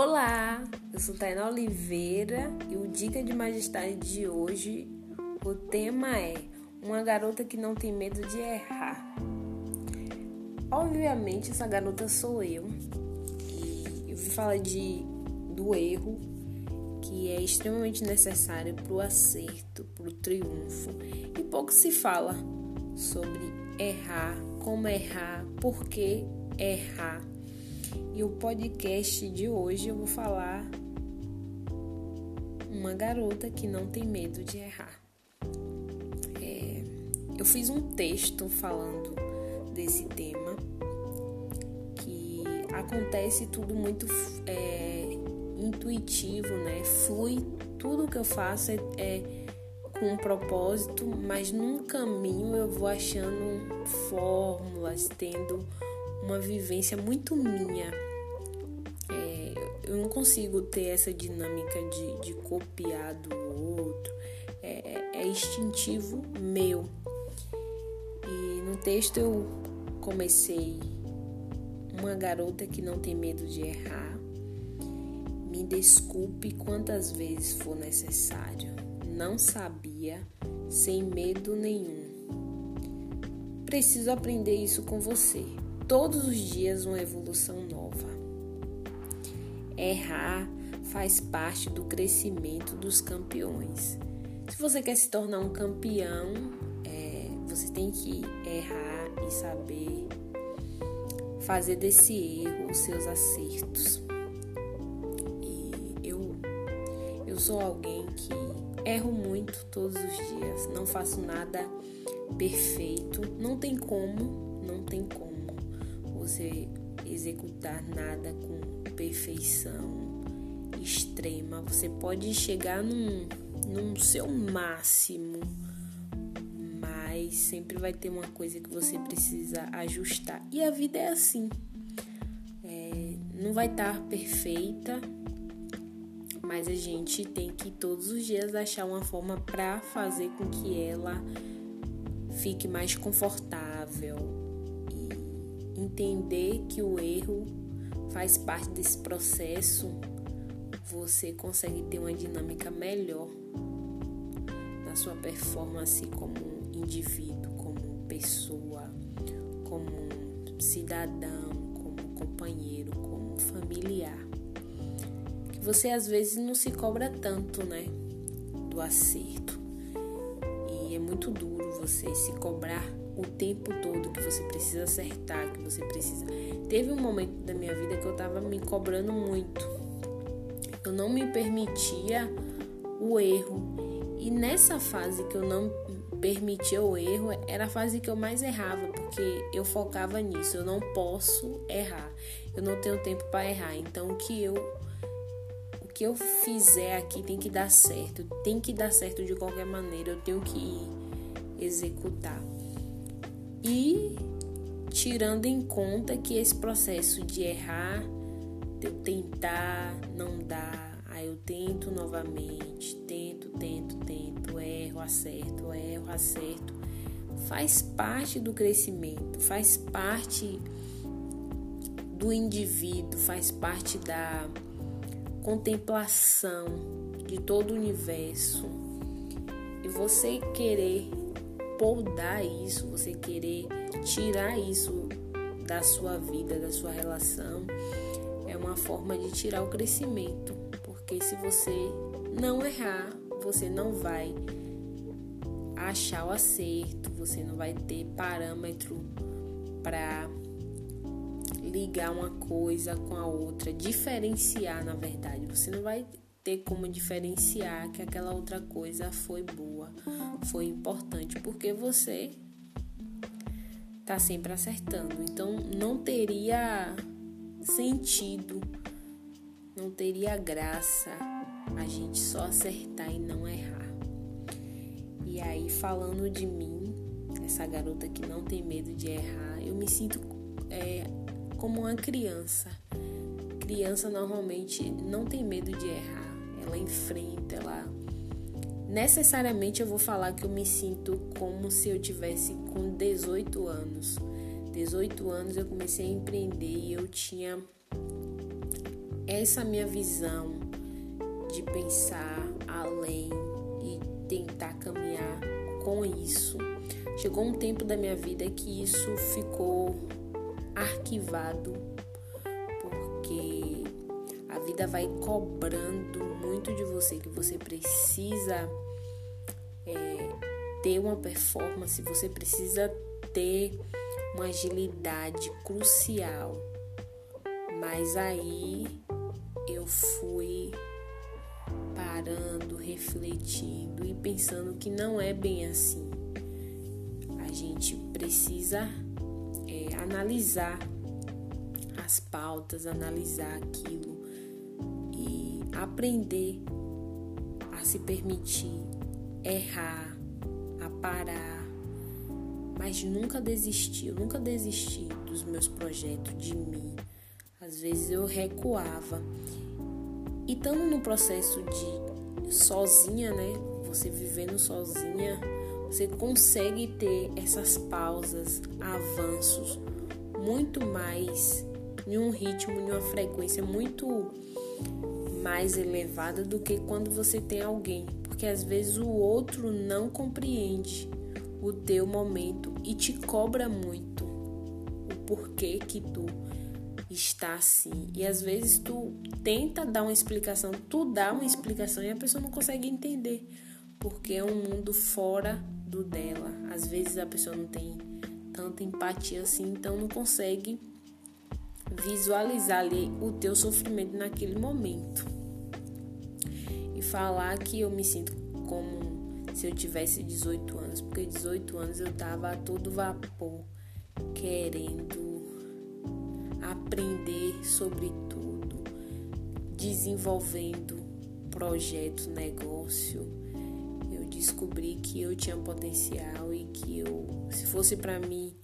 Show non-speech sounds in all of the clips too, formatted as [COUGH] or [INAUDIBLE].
Olá, eu sou Tainá Oliveira e o Dica de Majestade de hoje, o tema é Uma garota que não tem medo de errar. Obviamente, essa garota sou eu e eu vim falar de, do erro que é extremamente necessário para o acerto, para o triunfo. E pouco se fala sobre errar, como errar, por que errar. E o podcast de hoje eu vou falar uma garota que não tem medo de errar. É, eu fiz um texto falando desse tema que acontece tudo muito é, intuitivo, né? Flui tudo que eu faço é, é com um propósito, mas num caminho eu vou achando fórmulas, tendo uma vivência muito minha. É, eu não consigo ter essa dinâmica de, de copiar do outro. É, é instintivo meu. E no texto eu comecei uma garota que não tem medo de errar. Me desculpe quantas vezes for necessário. Não sabia, sem medo nenhum. Preciso aprender isso com você todos os dias uma evolução nova. Errar faz parte do crescimento dos campeões. Se você quer se tornar um campeão, é, você tem que errar e saber fazer desse erro os seus acertos. E eu, eu sou alguém que erro muito todos os dias, não faço nada perfeito, não tem como, não tem como você executar nada com perfeição extrema. Você pode chegar num, num seu máximo, mas sempre vai ter uma coisa que você precisa ajustar. E a vida é assim. É, não vai estar perfeita, mas a gente tem que todos os dias achar uma forma para fazer com que ela fique mais confortável, entender que o erro faz parte desse processo, você consegue ter uma dinâmica melhor na sua performance como indivíduo, como pessoa, como cidadão, como companheiro, como familiar. Que você às vezes não se cobra tanto, né, do acerto. E é muito duro você se cobrar o tempo todo que você precisa acertar, que você precisa. Teve um momento da minha vida que eu tava me cobrando muito. Eu não me permitia o erro. E nessa fase que eu não permitia o erro, era a fase que eu mais errava, porque eu focava nisso. Eu não posso errar. Eu não tenho tempo para errar. Então o que eu o que eu fizer aqui tem que dar certo. Tem que dar certo de qualquer maneira. Eu tenho que executar e tirando em conta que esse processo de errar, de eu tentar, não dá, aí eu tento novamente, tento, tento, tento, erro, acerto, erro, acerto, faz parte do crescimento, faz parte do indivíduo, faz parte da contemplação de todo o universo. E você querer podar isso, você querer tirar isso da sua vida, da sua relação, é uma forma de tirar o crescimento. Porque se você não errar, você não vai achar o acerto, você não vai ter parâmetro para ligar uma coisa com a outra, diferenciar na verdade. Você não vai ter como diferenciar que aquela outra coisa foi boa, foi importante, porque você tá sempre acertando. Então não teria sentido, não teria graça a gente só acertar e não errar. E aí, falando de mim, essa garota que não tem medo de errar, eu me sinto é, como uma criança. Criança normalmente não tem medo de errar ela enfrenta, ela necessariamente eu vou falar que eu me sinto como se eu tivesse com 18 anos. 18 anos eu comecei a empreender e eu tinha essa minha visão de pensar além e tentar caminhar com isso. Chegou um tempo da minha vida que isso ficou arquivado, vida vai cobrando muito de você que você precisa é, ter uma performance, você precisa ter uma agilidade crucial. Mas aí eu fui parando, refletindo e pensando que não é bem assim. A gente precisa é, analisar as pautas, analisar aquilo aprender a se permitir errar, a parar, mas nunca desistir. Eu nunca desisti dos meus projetos, de mim. Às vezes eu recuava. E estando no processo de sozinha, né? Você vivendo sozinha, você consegue ter essas pausas, avanços muito mais em um ritmo, em uma frequência muito mais elevada do que quando você tem alguém, porque às vezes o outro não compreende o teu momento e te cobra muito o porquê que tu está assim. E às vezes tu tenta dar uma explicação, tu dá uma explicação e a pessoa não consegue entender, porque é um mundo fora do dela. Às vezes a pessoa não tem tanta empatia assim, então não consegue visualizar ali o teu sofrimento naquele momento. E falar que eu me sinto como se eu tivesse 18 anos, porque 18 anos eu tava a todo vapor querendo aprender sobre tudo, desenvolvendo projeto, negócio. Eu descobri que eu tinha potencial e que eu, se fosse para mim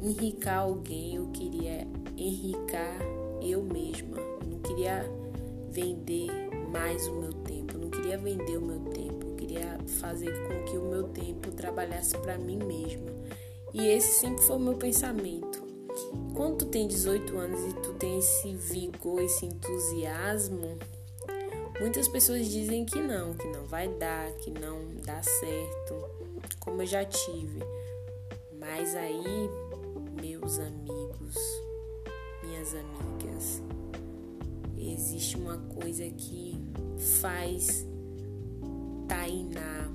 enricar alguém, eu queria enricar eu mesma. Eu não queria vender mais o meu tempo, eu não queria vender o meu tempo, eu queria fazer com que o meu tempo trabalhasse para mim mesma. E esse sempre foi o meu pensamento. Quando tu tem 18 anos e tu tem esse vigor, esse entusiasmo, muitas pessoas dizem que não, que não vai dar, que não dá certo, como eu já tive. Mas aí, meus amigos, minhas amigas, existe uma coisa que faz Tainá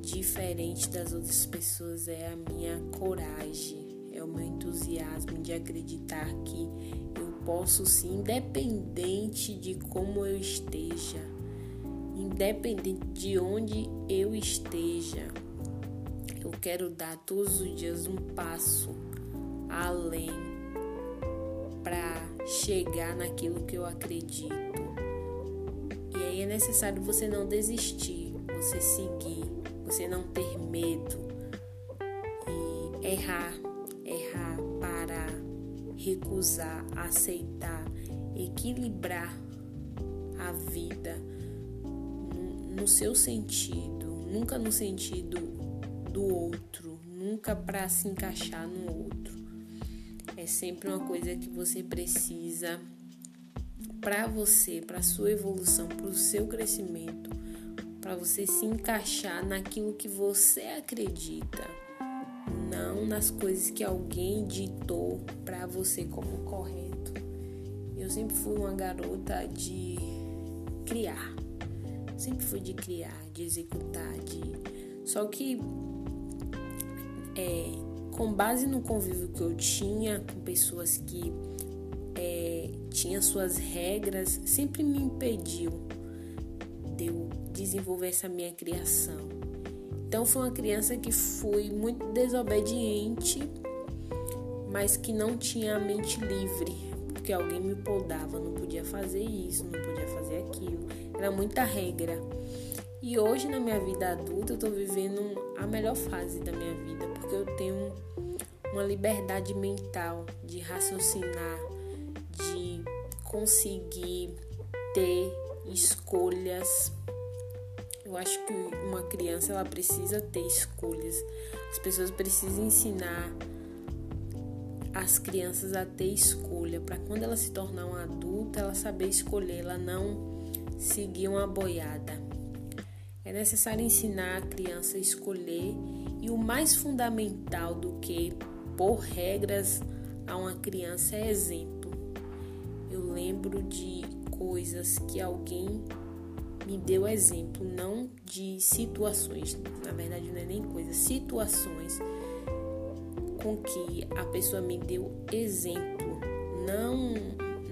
diferente das outras pessoas é a minha coragem é o meu entusiasmo de acreditar que eu posso sim, independente de como eu esteja, independente de onde eu esteja, eu quero dar todos os dias um passo além para chegar naquilo que eu acredito. E aí é necessário você não desistir, você seguir, você não ter medo e errar errar, parar, recusar, aceitar, equilibrar a vida no, seu sentido, nunca no sentido do outro, nunca para se encaixar no outro. É sempre uma coisa que você precisa para você, para sua evolução, para o seu crescimento, para você se encaixar naquilo que você acredita não nas coisas que alguém ditou para você como correto. Eu sempre fui uma garota de criar. Sempre fui de criar, de executar, de só que é, com base no convívio que eu tinha com pessoas que é, tinham suas regras, sempre me impediu de eu desenvolver essa minha criação. Então foi uma criança que fui muito desobediente, mas que não tinha a mente livre, porque alguém me podava, não podia fazer isso, não podia fazer aquilo. Era muita regra. E hoje na minha vida adulta eu tô vivendo a melhor fase da minha vida, porque eu tenho uma liberdade mental de raciocinar, de conseguir ter escolhas eu acho que uma criança ela precisa ter escolhas. As pessoas precisam ensinar as crianças a ter escolha, para quando ela se tornar uma adulta, ela saber escolher, ela não seguir uma boiada. É necessário ensinar a criança a escolher e o mais fundamental do que por regras a uma criança é exemplo. Eu lembro de coisas que alguém me deu exemplo, não de situações, na verdade não é nem coisa, situações com que a pessoa me deu exemplo, não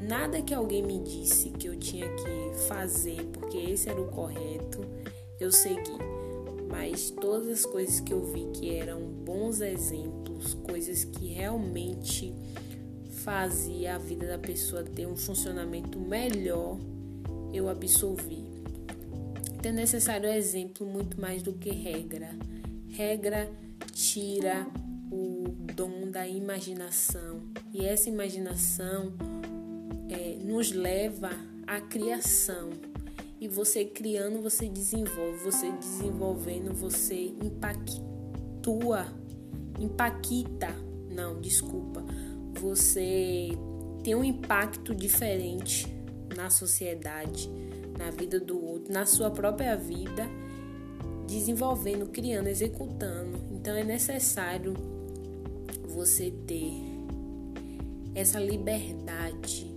nada que alguém me disse que eu tinha que fazer porque esse era o correto, eu segui. Mas todas as coisas que eu vi que eram bons exemplos, coisas que realmente fazia a vida da pessoa ter um funcionamento melhor, eu absolvi. Então é necessário exemplo muito mais do que regra. Regra tira o dom da imaginação e essa imaginação é, nos leva à criação. E você criando, você desenvolve, você desenvolvendo, você impactua, impacta, não, desculpa, você tem um impacto diferente na sociedade, na vida do outro, na sua própria vida, desenvolvendo, criando, executando. Então é necessário você ter essa liberdade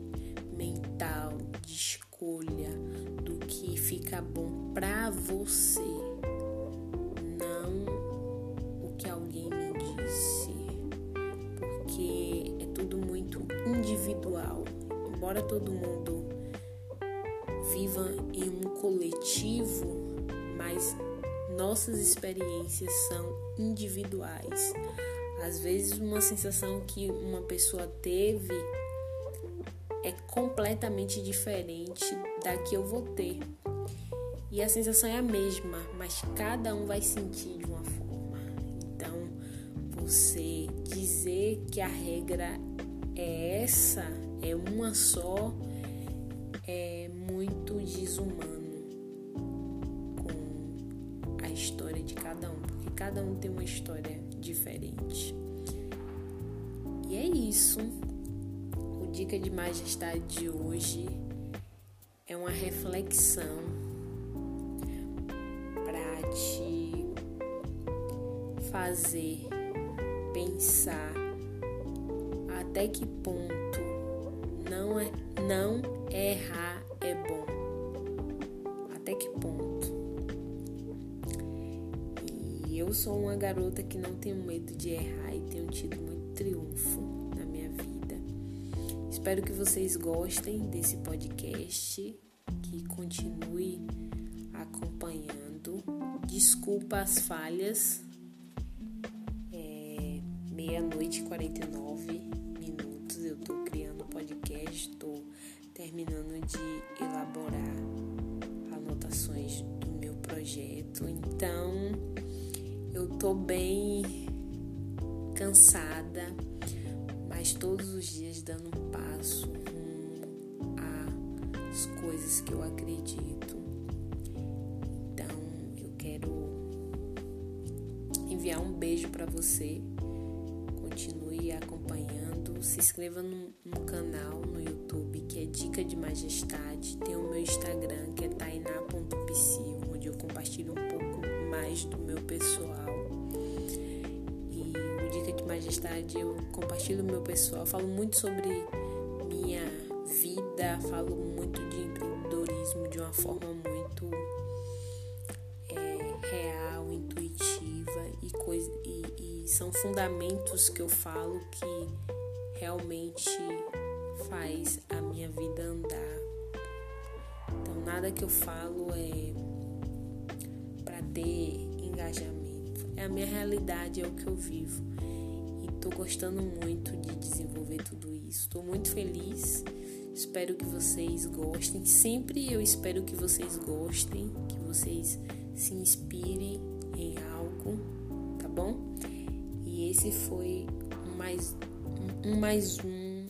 fica bom para você, não o que alguém me disse, porque é tudo muito individual. Embora todo mundo viva em um coletivo, mas nossas experiências são individuais. Às vezes, uma sensação que uma pessoa teve é completamente diferente da que eu vou ter. E a sensação é a mesma, mas cada um vai sentir de uma forma. Então, você dizer que a regra é essa, é uma só, é muito desumano com a história de cada um, porque cada um tem uma história diferente. E é isso. O Dica de Majestade de hoje é uma reflexão fazer pensar até que ponto não é não errar é bom. Até que ponto? E eu sou uma garota que não tenho medo de errar e tenho tido muito triunfo na minha vida. Espero que vocês gostem desse podcast, que continue acompanhando. Desculpa as falhas. Meia-noite e 49 minutos. Eu tô criando o podcast, tô terminando de elaborar anotações do meu projeto. Então, eu tô bem cansada, mas todos os dias dando um passo rumo às coisas que eu acredito. Então, eu quero enviar um beijo para você. Se inscreva no, canal no YouTube que é Dica de Majestade. Tem o meu Instagram que é tainá.psiu, onde eu compartilho um pouco mais do meu pessoal Majestade, eu compartilho o meu pessoal, falo muito sobre minha vida, falo muito de empreendedorismo de uma forma muito é, real, intuitiva e, coisa, e, e são fundamentos que eu falo que realmente faz a minha vida andar. Então nada que eu falo é para ter engajamento. É a minha realidade, é o que eu vivo. Estou gostando muito de desenvolver tudo isso. Estou muito feliz. Espero que vocês gostem. Sempre eu espero que vocês gostem, que vocês se inspirem em algo, tá bom? E esse foi mais um, mais um.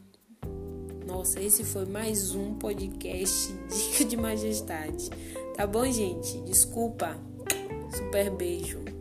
Nossa, esse foi mais um podcast [LAUGHS] Dica de Majestade. Tá bom, gente? Desculpa. Super beijo.